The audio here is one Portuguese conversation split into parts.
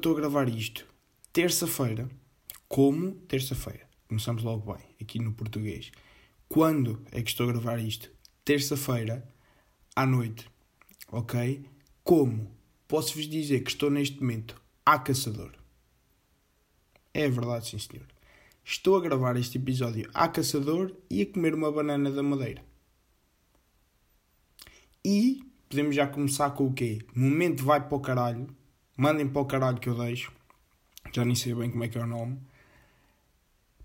estou a gravar isto? Terça-feira. Como? Terça-feira. Começamos logo bem, aqui no português. Quando é que estou a gravar isto? Terça-feira, à noite. Ok? Como? Posso-vos dizer que estou neste momento a caçador. É verdade, sim senhor. Estou a gravar este episódio a caçador e a comer uma banana da madeira. E podemos já começar com o quê? Momento vai para o caralho. Mandem para o caralho que eu deixo. Já nem sei bem como é que é o nome.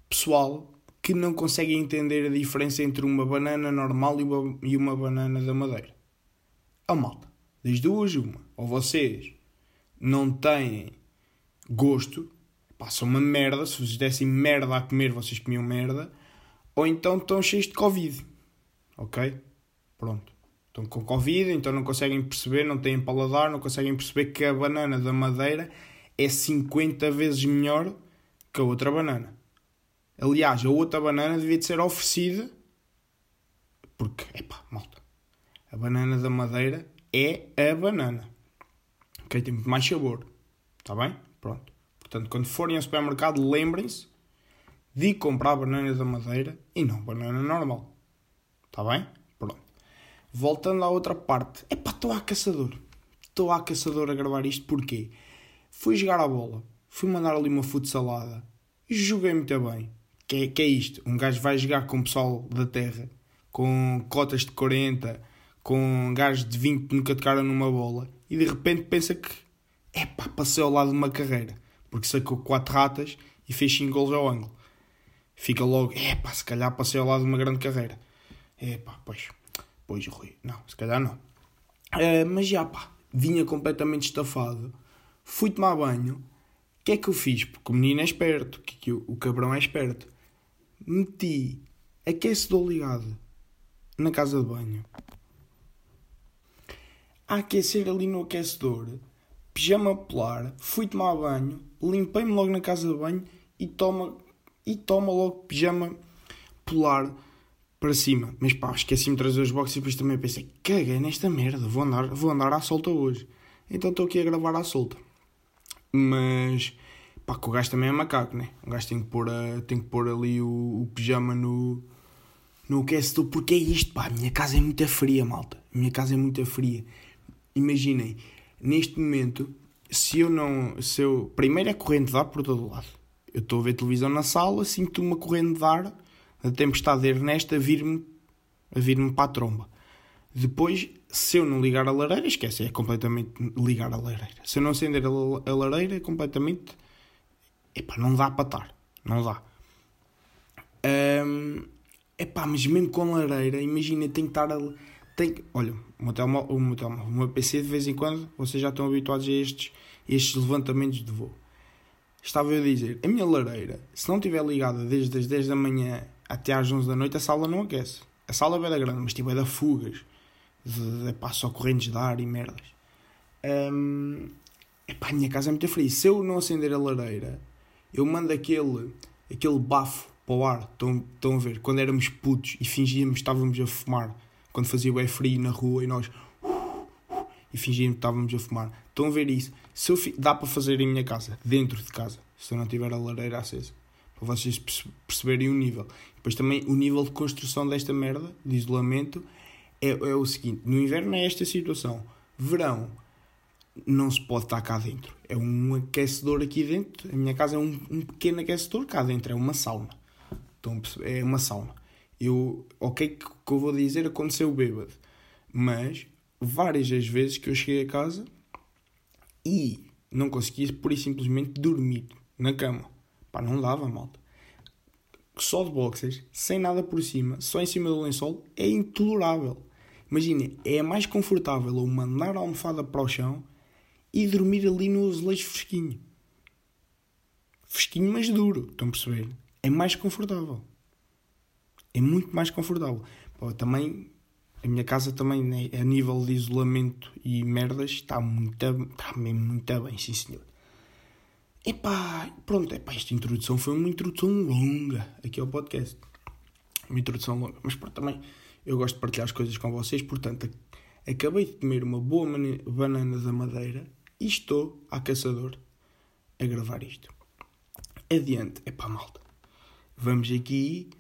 Pessoal que não consegue entender a diferença entre uma banana normal e uma, e uma banana da madeira. A malta. Das duas, uma. Ou vocês não têm gosto, passam uma merda. Se vocês dessem merda a comer, vocês comiam merda. Ou então estão cheios de Covid. Ok? Pronto. Estão com Covid, então não conseguem perceber, não têm paladar, não conseguem perceber que a banana da madeira é 50 vezes melhor que a outra banana. Aliás, a outra banana devia de ser oferecida porque, epá, malta, a banana da madeira é a banana. Ok? Tem muito mais sabor. Está bem? Pronto. Portanto, quando forem ao supermercado, lembrem-se de comprar banana da madeira e não banana normal. Está bem? Voltando à outra parte. Epá, estou a caçador. Estou a caçador a gravar isto porquê? Fui jogar a bola. Fui mandar ali uma futsalada. E joguei muito bem. Que é, que é isto? Um gajo vai jogar com o pessoal da terra. Com cotas de 40. Com gajos de 20 que nunca tocaram numa bola. E de repente pensa que... Epá, passei ao lado de uma carreira. Porque sacou 4 ratas e fez 5 gols ao ângulo. Fica logo... Epá, se calhar passei ao lado de uma grande carreira. Epá, pois... Pois, Rui, não, se calhar não. Uh, mas já, pá, vinha completamente estafado. Fui tomar banho. O que é que eu fiz? Porque o menino é esperto, que, que o, cabrão é esperto. Meti aquecedor ligado na casa de banho. A aquecer ali no aquecedor, pijama polar, fui tomar banho, limpei-me logo na casa de banho e toma, e toma logo pijama polar para cima. Mas pá, esqueci-me de trazer os boxes e depois também pensei, caguei nesta merda, vou andar, vou andar à solta hoje. Então estou aqui a gravar à solta. Mas pá, que o gajo também é macaco, né? O gajo tem que pôr, a, tem que pôr ali o, o pijama no, no aquecedor, porque é isto, pá, a minha casa é muito fria, malta. A minha casa é muito fria. Imaginem, neste momento, se eu não. Se eu, primeiro é corrente de ar por todo lado. Eu estou a ver televisão na sala, sinto uma corrente de ar a tempestade Ernesto a vir-me a vir-me para a tromba. Depois, se eu não ligar a lareira, esquece, é completamente ligar a lareira. Se eu não acender a, a lareira, é completamente. Epá, não dá para estar. Não dá. Um, epá, mas mesmo com lareira, imagina, tem que estar a. Tem, olha, o meu, o, meu o meu PC de vez em quando, vocês já estão habituados a estes, estes levantamentos de voo. Estava eu a dizer, a minha lareira, se não estiver ligada desde as 10 da manhã até às 11 da noite a sala não aquece. A sala é da grande, mas tipo é da fugas. De, pá, só correntes de ar e merdas. Um, epá, a minha casa é muito fria. Se eu não acender a lareira, eu mando aquele, aquele bafo para o ar. Estão, estão a ver? Quando éramos putos e fingíamos que estávamos a fumar. Quando fazia o frio na rua e nós... E fingíamos que estávamos a fumar. Estão a ver isso? Se eu, dá para fazer em minha casa, dentro de casa, se eu não tiver a lareira acesa para vocês perceberem o nível. Depois também o nível de construção desta merda, de isolamento, é, é o seguinte: no inverno é esta situação, verão não se pode estar cá dentro. É um aquecedor aqui dentro. A minha casa é um, um pequeno aquecedor cá dentro, é uma sauna. Então, é uma sauna. Eu, ok, que, que eu vou dizer aconteceu bêbado, mas várias as vezes que eu cheguei a casa e não conseguia por e simplesmente dormir na cama. Pá, não dava, malta. Só de boxers, sem nada por cima, só em cima do lençol, é intolerável. Imaginem, é mais confortável eu mandar a almofada para o chão e dormir ali no azulejo fresquinho. Fresquinho, mas duro, estão a perceber? É mais confortável. É muito mais confortável. Também, a minha casa também, né, a nível de isolamento e merdas, está muito, está mesmo muito bem, sim senhor. Epá, pronto, epá, esta introdução foi uma introdução longa aqui ao podcast. Uma introdução longa, mas pronto, também eu gosto de partilhar as coisas com vocês, portanto, acabei de comer uma boa banana da madeira e estou a caçador. a gravar isto. Adiante, é pá, malta. Vamos aqui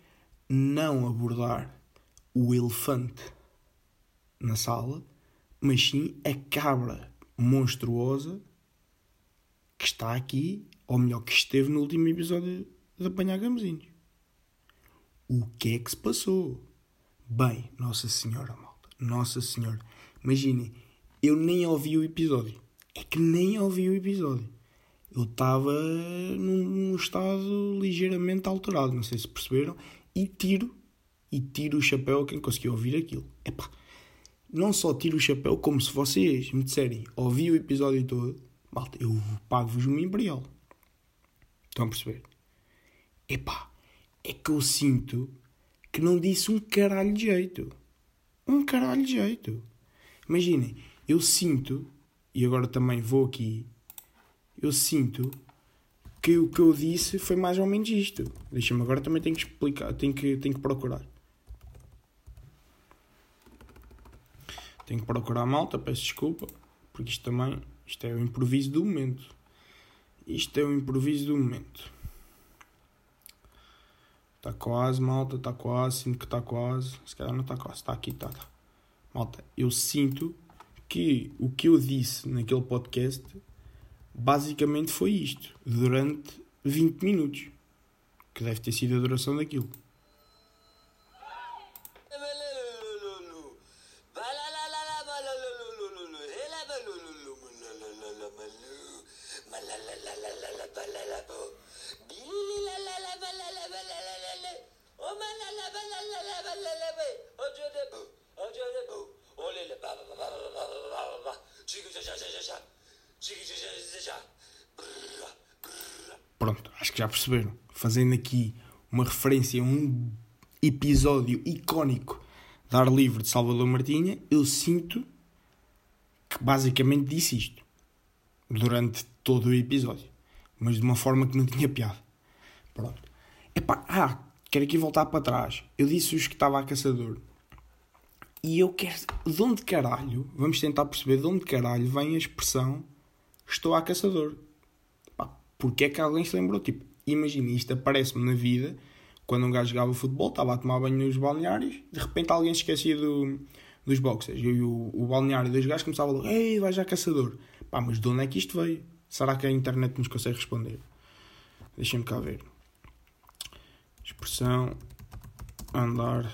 não abordar o elefante na sala, mas sim a cabra monstruosa que está aqui, ou melhor, que esteve no último episódio de Apanhar Gamezinhos. O que é que se passou? Bem, Nossa Senhora, malta. Nossa Senhora. Imaginem, eu nem ouvi o episódio. É que nem ouvi o episódio. Eu estava num estado ligeiramente alterado, não sei se perceberam, e tiro, e tiro o chapéu a quem conseguiu ouvir aquilo. Epá, não só tiro o chapéu, como se vocês me disserem, ouvi o episódio todo, malta, eu pago-vos uma imperial. Estão a perceber? Epá, é que eu sinto que não disse um caralho de jeito. Um caralho de jeito. Imaginem, eu sinto, e agora também vou aqui, eu sinto que o que eu disse foi mais ou menos isto. Deixa-me agora também tenho que explicar, tenho que, tenho que procurar. Tenho que procurar malta, peço desculpa, porque isto também, isto é o improviso do momento. Isto é o improviso do momento. Está quase, malta, está quase, sinto que está quase. Se calhar não está quase, está aqui, está. Tá. Malta, eu sinto que o que eu disse naquele podcast basicamente foi isto, durante 20 minutos, que deve ter sido a duração daquilo. Perceberam. Fazendo aqui uma referência a um episódio icónico de Ar Livre de Salvador Martinha, eu sinto que basicamente disse isto durante todo o episódio, mas de uma forma que não tinha piada. Pronto. Epá, ah, quero aqui voltar para trás. Eu disse-vos que estava a caçador. E eu quero. De onde caralho? Vamos tentar perceber de onde caralho vem a expressão estou a caçador. Porque é que alguém se lembrou? Tipo, imagina, isto aparece-me na vida quando um gajo jogava futebol, estava a tomar banho nos balneários, de repente alguém se esquecia do, dos boxers. E o, o balneário dos gajos começava logo, ei, vai já caçador. Pá, mas de onde é que isto veio? Será que a internet nos consegue responder? Deixem-me cá ver. Expressão andar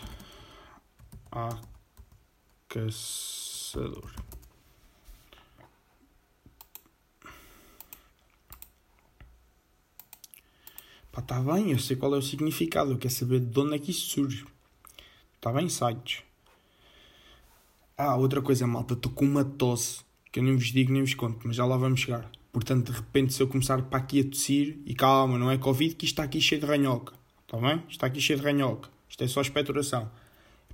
a caçador. Está bem, eu sei qual é o significado, eu quero saber de onde é que isto surge. Está bem, sites. Ah, outra coisa, malta, estou com uma tosse que eu nem vos digo nem vos conto, mas já lá vamos chegar. Portanto, de repente, se eu começar para aqui a tossir, e calma, não é Covid, que isto está aqui cheio de ranhoca. Está bem? Está aqui cheio de ranhoca. Isto é só expectoração.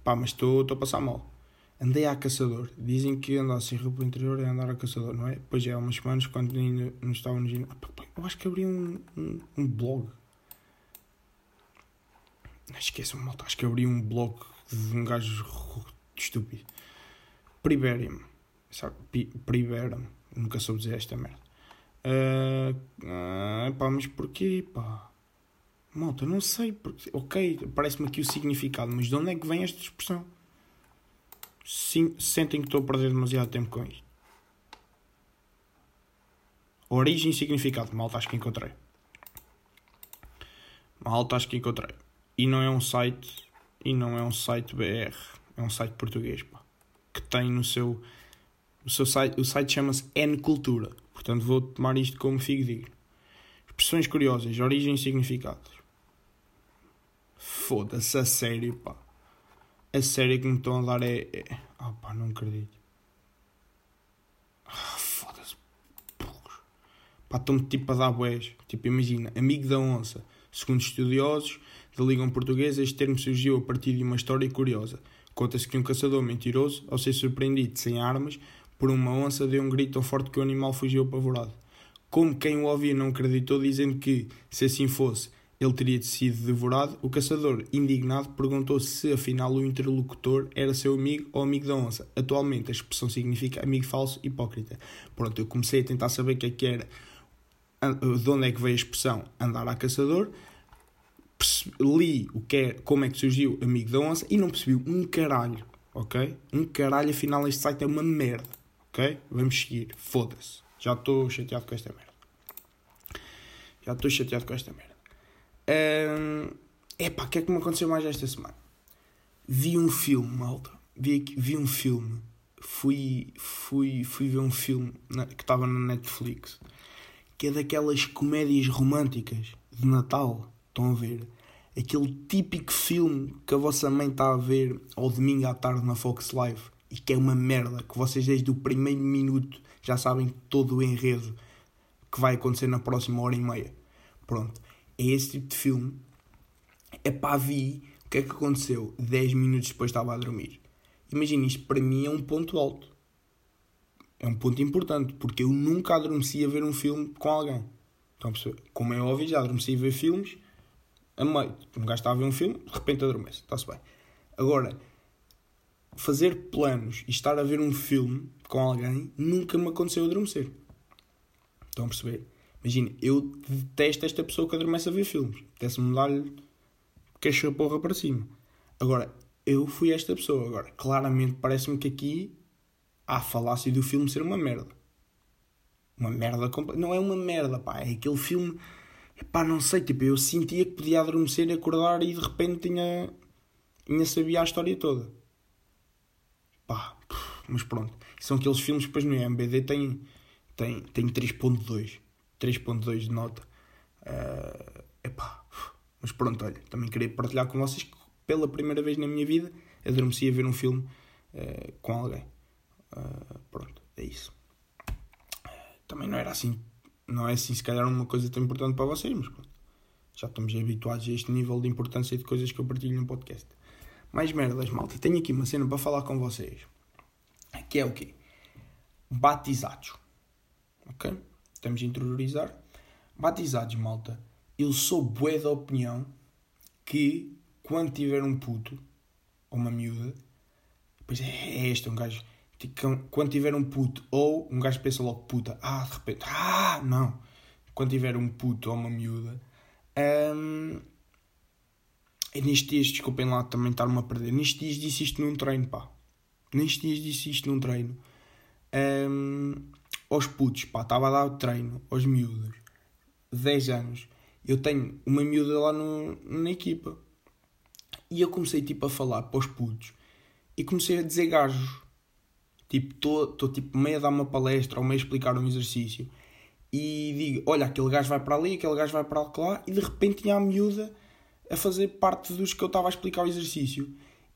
Pá, mas estou a passar mal. Andei a caçador. Dizem que andar sem roupa interior é andar a caçador, não é? Pois é, há umas semanas, quando ainda não estava no ginásio. Eu acho que abri um, um, um blog Esqueçam, malta. Acho que abri um blog de um gajo estúpido. Priberium. Priberium. Nunca soube dizer esta merda. Uh, uh, pá, mas porquê, pá? Malta, não sei. Porque, ok, parece-me aqui o significado, mas de onde é que vem esta expressão? Sim, sentem que estou a perder demasiado tempo com isto. Origem e significado. Malta, acho que encontrei. Malta, acho que encontrei. E não é um site, e não é um site BR, é um site português, pá, que tem no seu o seu site, o site chama-se N Cultura. Portanto, vou tomar isto como figo digno. Expressões curiosas, origem e significados. Foda-se, a sério, pá. A sério que me estão a dar é. é... Ah, pá, não acredito. Ah, foda-se. Pá, estão-me tipo a dar boés. Tipo, imagina, amigo da onça. Segundo estudiosos, da língua portuguesa, este termo surgiu a partir de uma história curiosa. Conta-se que um caçador mentiroso, ao ser surpreendido sem armas por uma onça, deu um grito tão forte que o animal fugiu apavorado. Como quem o ouvia não acreditou, dizendo que, se assim fosse, ele teria sido devorado, o caçador, indignado, perguntou se afinal o interlocutor era seu amigo ou amigo da onça. Atualmente a expressão significa amigo falso, hipócrita. Pronto, eu comecei a tentar saber o que é que era de onde é que veio a expressão andar a caçador, li o que é, como é que surgiu Amigo da Onça e não percebi um caralho, ok? Um caralho, afinal este site é uma merda, ok? Vamos seguir, foda-se. Já estou chateado com esta merda. Já estou chateado com esta merda. Um, epá, o que é que me aconteceu mais esta semana? Vi um filme, malta. Vi, vi um filme. Fui, fui, fui ver um filme na, que estava na Netflix. Que é daquelas comédias românticas de Natal Estão a ver? Aquele típico filme que a vossa mãe está a ver ao domingo à tarde na Fox Live e que é uma merda, que vocês desde o primeiro minuto já sabem todo o enredo que vai acontecer na próxima hora e meia. Pronto, é esse tipo de filme. É pá, vi o que é que aconteceu 10 minutos depois estava a dormir. Imagina, isto para mim é um ponto alto. É um ponto importante, porque eu nunca adormeci a ver um filme com alguém. Então, como é óbvio, já adormeci a ver filmes a meio. Um gajo está a ver um filme, de repente adormece. Está-se bem. Agora, fazer planos e estar a ver um filme com alguém nunca me aconteceu adormecer. Estão a perceber? Imagina, eu detesto esta pessoa que adormece a ver filmes. Apetece-me dar-lhe queixa porra para cima. Agora, eu fui esta pessoa. Agora, claramente parece-me que aqui há a falácia do filme ser uma merda. Uma merda completa. Não é uma merda, pá. É aquele filme Epá, não sei, tipo, eu sentia que podia adormecer e acordar e de repente tinha, tinha sabia a história toda. Pá, mas pronto. São aqueles filmes depois no IMBD tem, tem, tem 3.2. 3.2 de nota. Uh, epá, mas pronto, olha, também queria partilhar com vocês que pela primeira vez na minha vida adormeci a ver um filme uh, com alguém. Uh, pronto, é isso. Também não era assim não é assim se calhar uma coisa tão importante para vocês, mas pronto. Já estamos habituados a este nível de importância de coisas que eu partilho no podcast. Mais merdas, malta. Tenho aqui uma cena para falar com vocês. Que é o quê? Batizados. Ok? Estamos a interiorizar. Batizados, malta. Eu sou bué da opinião que quando tiver um puto ou uma miúda, pois é, é este, um gajo Tipo, quando tiver um puto, ou um gajo pensa logo puta, ah, de repente, ah, não. Quando tiver um puto ou uma miúda, um, e nestes dias, desculpem lá também estar-me a perder, nestes dias disse isto num treino, pá. Nestes dias disse isto num treino. Um, aos putos, pá, estava a dar o treino, aos miúdos, 10 anos. Eu tenho uma miúda lá no, na equipa. E eu comecei tipo a falar para os putos e comecei a dizer gajos Tipo, estou tipo meio a dar uma palestra ou meio a explicar um exercício e digo: Olha, aquele gajo vai para ali, aquele gajo vai para lá, e de repente tinha a miúda a fazer parte dos que eu estava a explicar o exercício.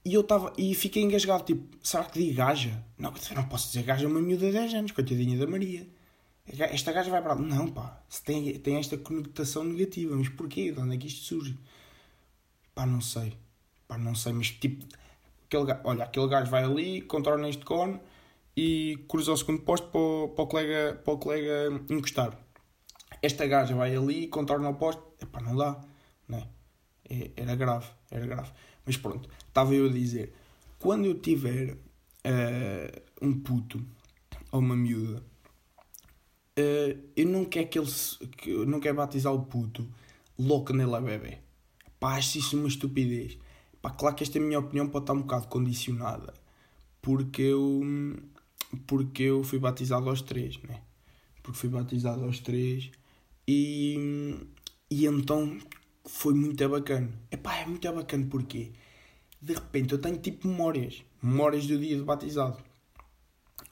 E eu estava e fiquei engasgado, tipo, será que digo gaja? Não, eu não posso dizer gaja a uma miúda de 10 anos, coitadinha da Maria. Esta gaja vai para lá. Não, pá, se tem, tem esta conotação negativa, mas porquê? De onde é que isto surge? Pá, não sei. Pá, não sei, mas tipo, aquele, olha, aquele gajo vai ali, controla este cone, e cruza o segundo posto para o, para o, colega, para o colega encostar. Esta gaja vai ali, contorna o posto, epá, não dá, né? Era grave, era grave. Mas pronto, estava eu a dizer, quando eu tiver uh, um puto ou uma miúda, uh, eu não quero que ele que, não quero batizar o puto louco nele a bebê. Pá, acho isso uma estupidez. Pá, claro que esta é minha opinião pode estar um bocado condicionada. Porque eu porque eu fui batizado aos três, né? Porque fui batizado aos três e, e então foi muito bacana. Epá, é muito bacana porque de repente eu tenho tipo memórias, memórias do dia de batizado.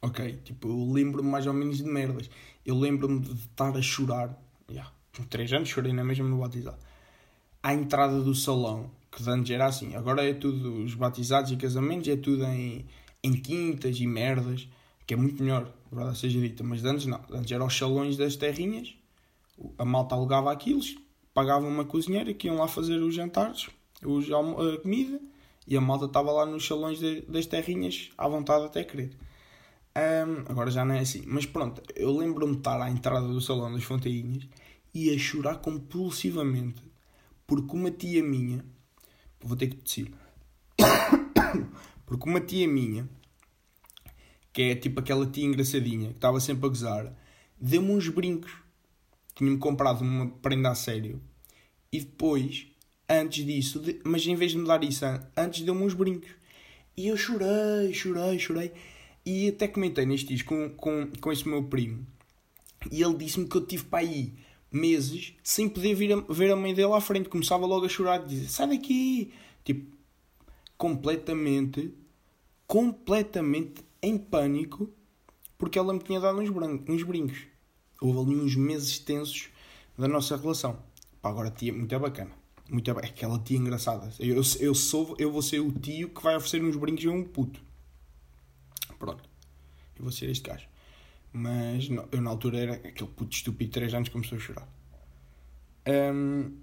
Ok, tipo, eu lembro-me mais ou menos de merdas. Eu lembro-me de estar a chorar, yeah, com 3 anos chorei na mesma no batizado. À entrada do salão, que antes era assim, agora é tudo, os batizados e casamentos é tudo em, em quintas e merdas que é muito melhor, verdade seja dita, mas antes não. Antes eram os salões das terrinhas, a malta alugava aquilo, pagava uma cozinheira que iam lá fazer os jantares, os, a comida, e a malta estava lá nos salões de, das terrinhas à vontade até querer. Um, agora já não é assim. Mas pronto, eu lembro-me de estar à entrada do salão das Fontainhas e a chorar compulsivamente porque uma tia minha, vou ter que tossir, porque uma tia minha que é tipo aquela tia engraçadinha que estava sempre a gozar, deu-me uns brincos. tinha-me comprado uma prenda a sério e depois, antes disso, de, mas em vez de me dar isso, antes deu-me uns brincos. E eu chorei, chorei, chorei. E até comentei neste disco com, com, com esse meu primo. E ele disse-me que eu tive para aí meses sem poder vir a, ver a mãe dele à frente. Começava logo a chorar dizer: Sai daqui! Tipo, completamente, completamente em pânico porque ela me tinha dado uns, uns brincos. Houve ali uns meses tensos da nossa relação. Pá, agora tia, muito bacana. Muito bacana. Aquela tia engraçada. Eu, eu, sou, eu vou ser o tio que vai oferecer uns brincos a um puto. Pronto. Eu vou ser este gajo. Mas não, eu na altura era aquele puto estúpido de 3 anos começou a chorar. Um,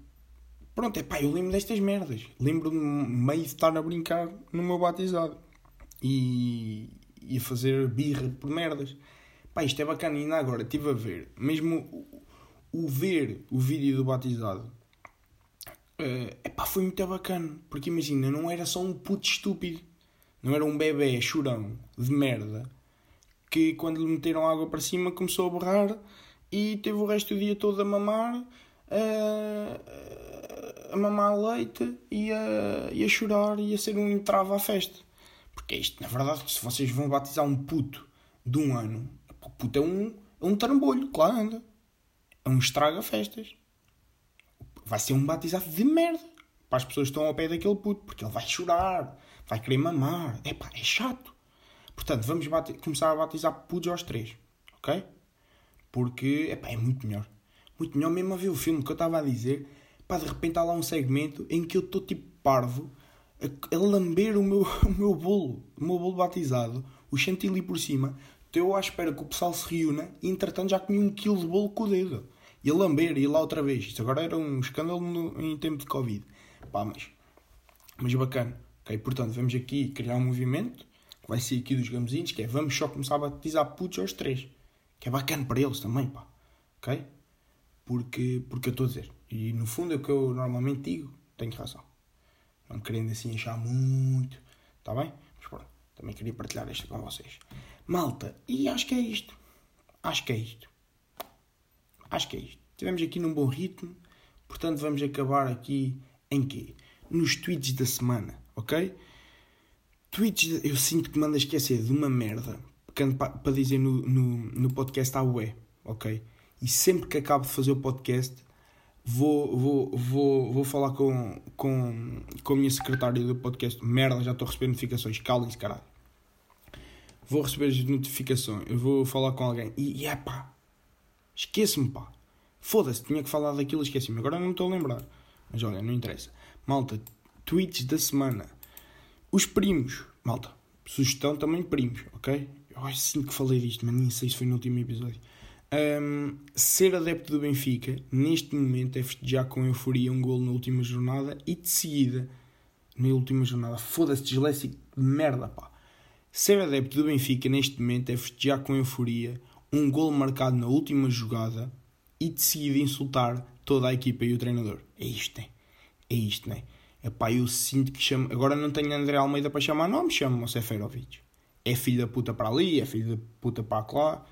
pronto, é pá, eu lembro destas merdas. Lembro-me meio de estar a brincar no meu batizado. E, e a fazer birra por merdas. Pá, isto é bacana. E ainda agora estive a ver, mesmo o, o, ver o vídeo do batizado, uh, epá, foi muito bacana. Porque imagina, não era só um puto estúpido, não era um bebê chorão de merda que quando lhe meteram água para cima começou a berrar e teve o resto do dia todo a mamar. Uh, a mamar leite e a, e a chorar e a ser um entrave à festa. Porque é isto, na verdade, se vocês vão batizar um puto de um ano, o puto é um, é um trambolho, claro anda. É um estraga-festas. Vai ser um batizado de merda para as pessoas que estão ao pé daquele puto, porque ele vai chorar, vai querer mamar. É pá, é chato. Portanto, vamos começar a batizar putos aos três, ok? Porque, epá, é muito melhor. Muito melhor mesmo a ver o filme que eu estava a dizer. Pá, de repente há lá um segmento em que eu estou tipo parvo a, a lamber o meu, o meu bolo, o meu bolo batizado, o chantilly por cima. Estou à espera que o pessoal se reúna e entretanto já comi um quilo de bolo com o dedo. E a lamber, e lá outra vez. Isto agora era um escândalo no, em tempo de Covid. Pá, mas, mas bacana. Ok, portanto, vamos aqui criar um movimento que vai ser aqui dos gamezinhos, que é vamos só começar a batizar putos aos três. Que é bacana para eles também, pá. Ok? Porque, porque eu estou a dizer. E no fundo é o que eu normalmente digo. Tenho razão. Não querendo assim achar muito. Está bem? Mas pronto, também queria partilhar isto com vocês. Malta, e acho que é isto. Acho que é isto. Acho que é isto. Estivemos aqui num bom ritmo. Portanto, vamos acabar aqui em quê? Nos tweets da semana, ok? Tweets, eu sinto que me anda a esquecer de uma merda para dizer no, no, no podcast à ué, ok? E sempre que acabo de fazer o podcast, vou, vou, vou, vou falar com, com, com a minha secretária do podcast. Merda, já estou a receber notificações. Calem-se, caralho. Vou receber as notificações. Eu vou falar com alguém. E, é pá. Esqueço-me, pá. Foda-se, tinha que falar daquilo, esqueci-me. Agora não me estou a lembrar. Mas olha, não interessa. Malta, tweets da semana. Os primos. Malta, sugestão também primos, ok? Eu acho sim que falei disto, mas nem sei se foi no último episódio. Um, ser adepto do Benfica, neste momento, é festejar com euforia um gol na última jornada e de seguida, na última jornada, foda-se, disléxico de merda, pá. Ser adepto do Benfica, neste momento, é festejar com euforia um gol marcado na última jogada e de seguida insultar toda a equipa e o treinador. É isto, né? É isto, né? Epá, eu sinto que chamo. Agora não tenho André Almeida para chamar nome, chamo-me Seferovic. É filho da puta para ali, é filho da puta para lá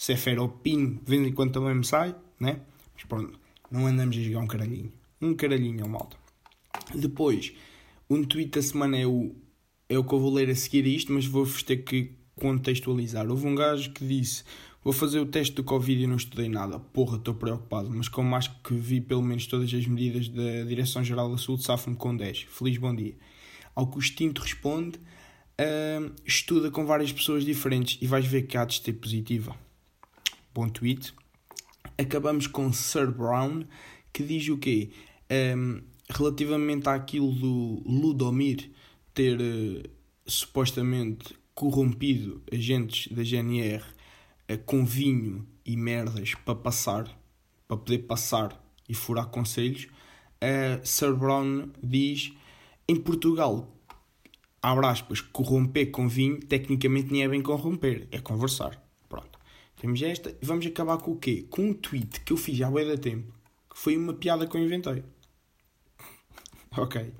Seferopinho, de vez em quando também me sai, né? Mas pronto, não andamos a jogar um caralhinho. Um caralhinho, malta. Depois, um tweet da semana é o, é o que eu vou ler a seguir isto, mas vou-vos ter que contextualizar. Houve um gajo que disse: Vou fazer o teste do Covid e não estudei nada. Porra, estou preocupado, mas como acho que vi pelo menos todas as medidas da Direção-Geral da Saúde, safo-me com 10. Feliz bom dia. Ao que o extinto responde: uh, Estuda com várias pessoas diferentes e vais ver que há de ter positiva tweet. Acabamos com Sir Brown, que diz o quê? Um, relativamente àquilo do Ludomir ter uh, supostamente corrompido agentes da GNR uh, com vinho e merdas para passar, para poder passar e furar conselhos, uh, Sir Brown diz em Portugal, abre aspas, corromper com vinho, tecnicamente nem é bem corromper, é conversar. Temos esta. Vamos acabar com o quê? Com um tweet que eu fiz há bué da tempo. Que foi uma piada que eu inventei. ok.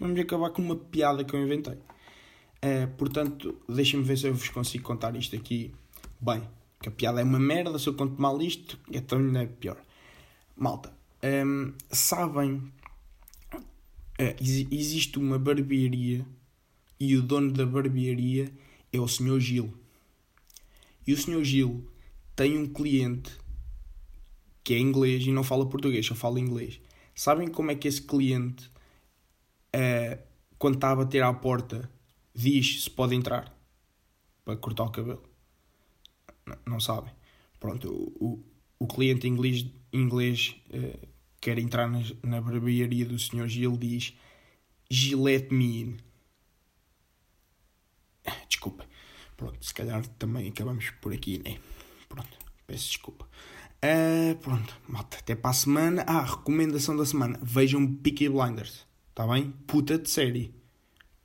Vamos acabar com uma piada que eu inventei. Uh, portanto, deixem-me ver se eu vos consigo contar isto aqui bem. Que a piada é uma merda, se eu conto mal isto, então não é pior. Malta, um, sabem, uh, existe uma barbearia e o dono da barbearia é o Sr. Gil. E o Sr. Gil tem um cliente que é inglês e não fala português, só fala inglês. Sabem como é que esse cliente, uh, quando está a bater à porta, diz se pode entrar para cortar o cabelo? Não, não sabem. Pronto, o, o, o cliente inglês, inglês uh, quer entrar na, na barbearia do Sr. Gil diz Gillette me in. Desculpa. Pronto, se calhar também acabamos por aqui, né? Pronto, peço desculpa. Uh, pronto, malta, até para a semana. Ah, recomendação da semana. Vejam Peaky Blinders. Está bem? Puta de série.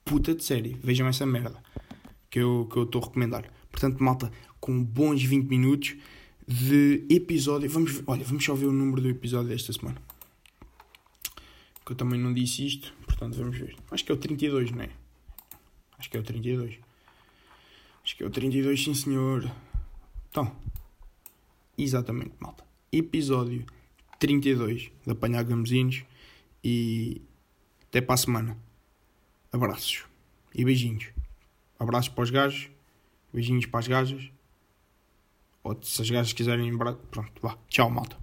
Puta de série. Vejam essa merda. Que eu estou que eu a recomendar. Portanto, malta, com bons 20 minutos de episódio. Vamos, olha, vamos só ver o número do episódio desta semana. Que eu também não disse isto. Portanto, vamos ver. Acho que é o 32, não é? Acho que é o 32. Acho que é o 32, sim senhor. Então, exatamente, malta. Episódio 32 de Apanhar Gamezinhos e até para a semana. Abraços e beijinhos. Abraços para os gajos, beijinhos para as gajas. Ou se as gajas quiserem, pronto, vá. Tchau, malta.